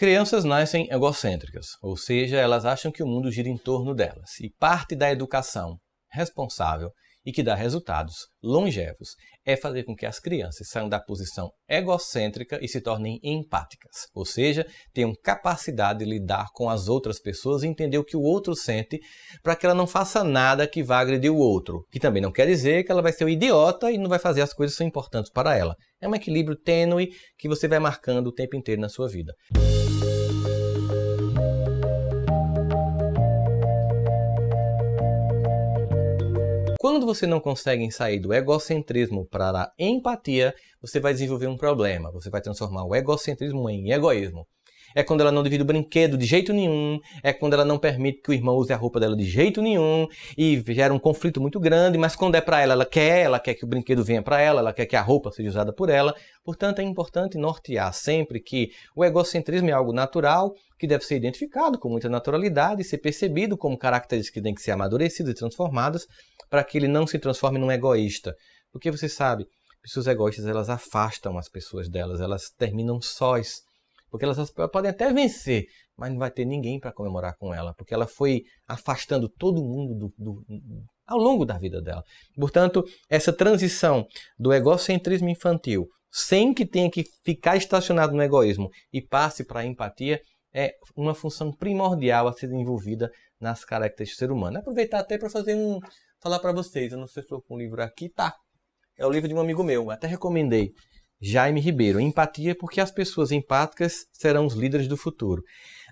Crianças nascem egocêntricas, ou seja, elas acham que o mundo gira em torno delas, e parte da educação responsável e que dá resultados longevos é fazer com que as crianças saiam da posição egocêntrica e se tornem empáticas, ou seja, tenham capacidade de lidar com as outras pessoas e entender o que o outro sente para que ela não faça nada que vá agredir o outro, que também não quer dizer que ela vai ser um idiota e não vai fazer as coisas que são importantes para ela. É um equilíbrio tênue que você vai marcando o tempo inteiro na sua vida. Quando você não consegue sair do egocentrismo para a empatia, você vai desenvolver um problema. Você vai transformar o egocentrismo em egoísmo. É quando ela não divide o brinquedo de jeito nenhum, é quando ela não permite que o irmão use a roupa dela de jeito nenhum e gera um conflito muito grande, mas quando é para ela, ela quer, ela quer que o brinquedo venha para ela, ela quer que a roupa seja usada por ela. Portanto, é importante nortear sempre que o egocentrismo é algo natural, que deve ser identificado com muita naturalidade, ser percebido como características que têm que ser amadurecidas e transformadas, para que ele não se transforme num egoísta. Porque você sabe, pessoas egoístas elas afastam as pessoas delas, elas terminam sós. Porque elas podem até vencer, mas não vai ter ninguém para comemorar com ela, porque ela foi afastando todo mundo do, do, ao longo da vida dela. Portanto, essa transição do egocentrismo infantil, sem que tenha que ficar estacionado no egoísmo e passe para a empatia, é uma função primordial a ser desenvolvida nas características do ser humano. Aproveitar até para fazer um, falar para vocês. Eu não sei se estou com o livro aqui. Tá. É o livro de um amigo meu. Até recomendei. Jaime Ribeiro. Empatia porque as pessoas empáticas serão os líderes do futuro.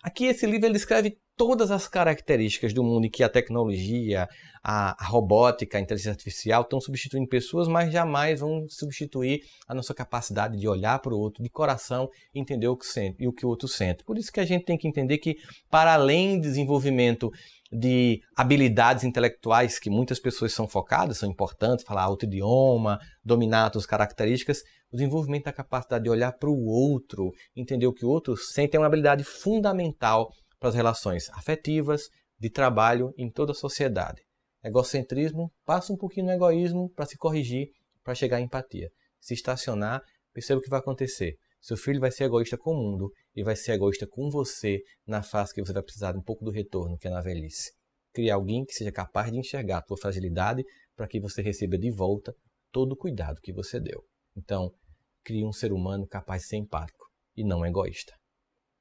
Aqui esse livro ele descreve todas as características do mundo em que a tecnologia, a, robótica, a inteligência artificial estão substituindo pessoas, mas jamais vão substituir a nossa capacidade de olhar para o outro de coração, entender o que sente e o que o outro sente. Por isso que a gente tem que entender que para além do desenvolvimento de habilidades intelectuais que muitas pessoas são focadas, são importantes, falar outro idioma, dominar outras características, o desenvolvimento da capacidade de olhar para o outro, entender o que o outro sente é uma habilidade fundamental para as relações afetivas, de trabalho em toda a sociedade. Egocentrismo passa um pouquinho no egoísmo para se corrigir, para chegar à empatia. Se estacionar, perceba o que vai acontecer. Seu filho vai ser egoísta com o mundo e vai ser egoísta com você na fase que você vai precisar de um pouco do retorno, que é na velhice. Crie alguém que seja capaz de enxergar a tua fragilidade para que você receba de volta todo o cuidado que você deu. Então, crie um ser humano capaz de ser empático e não egoísta.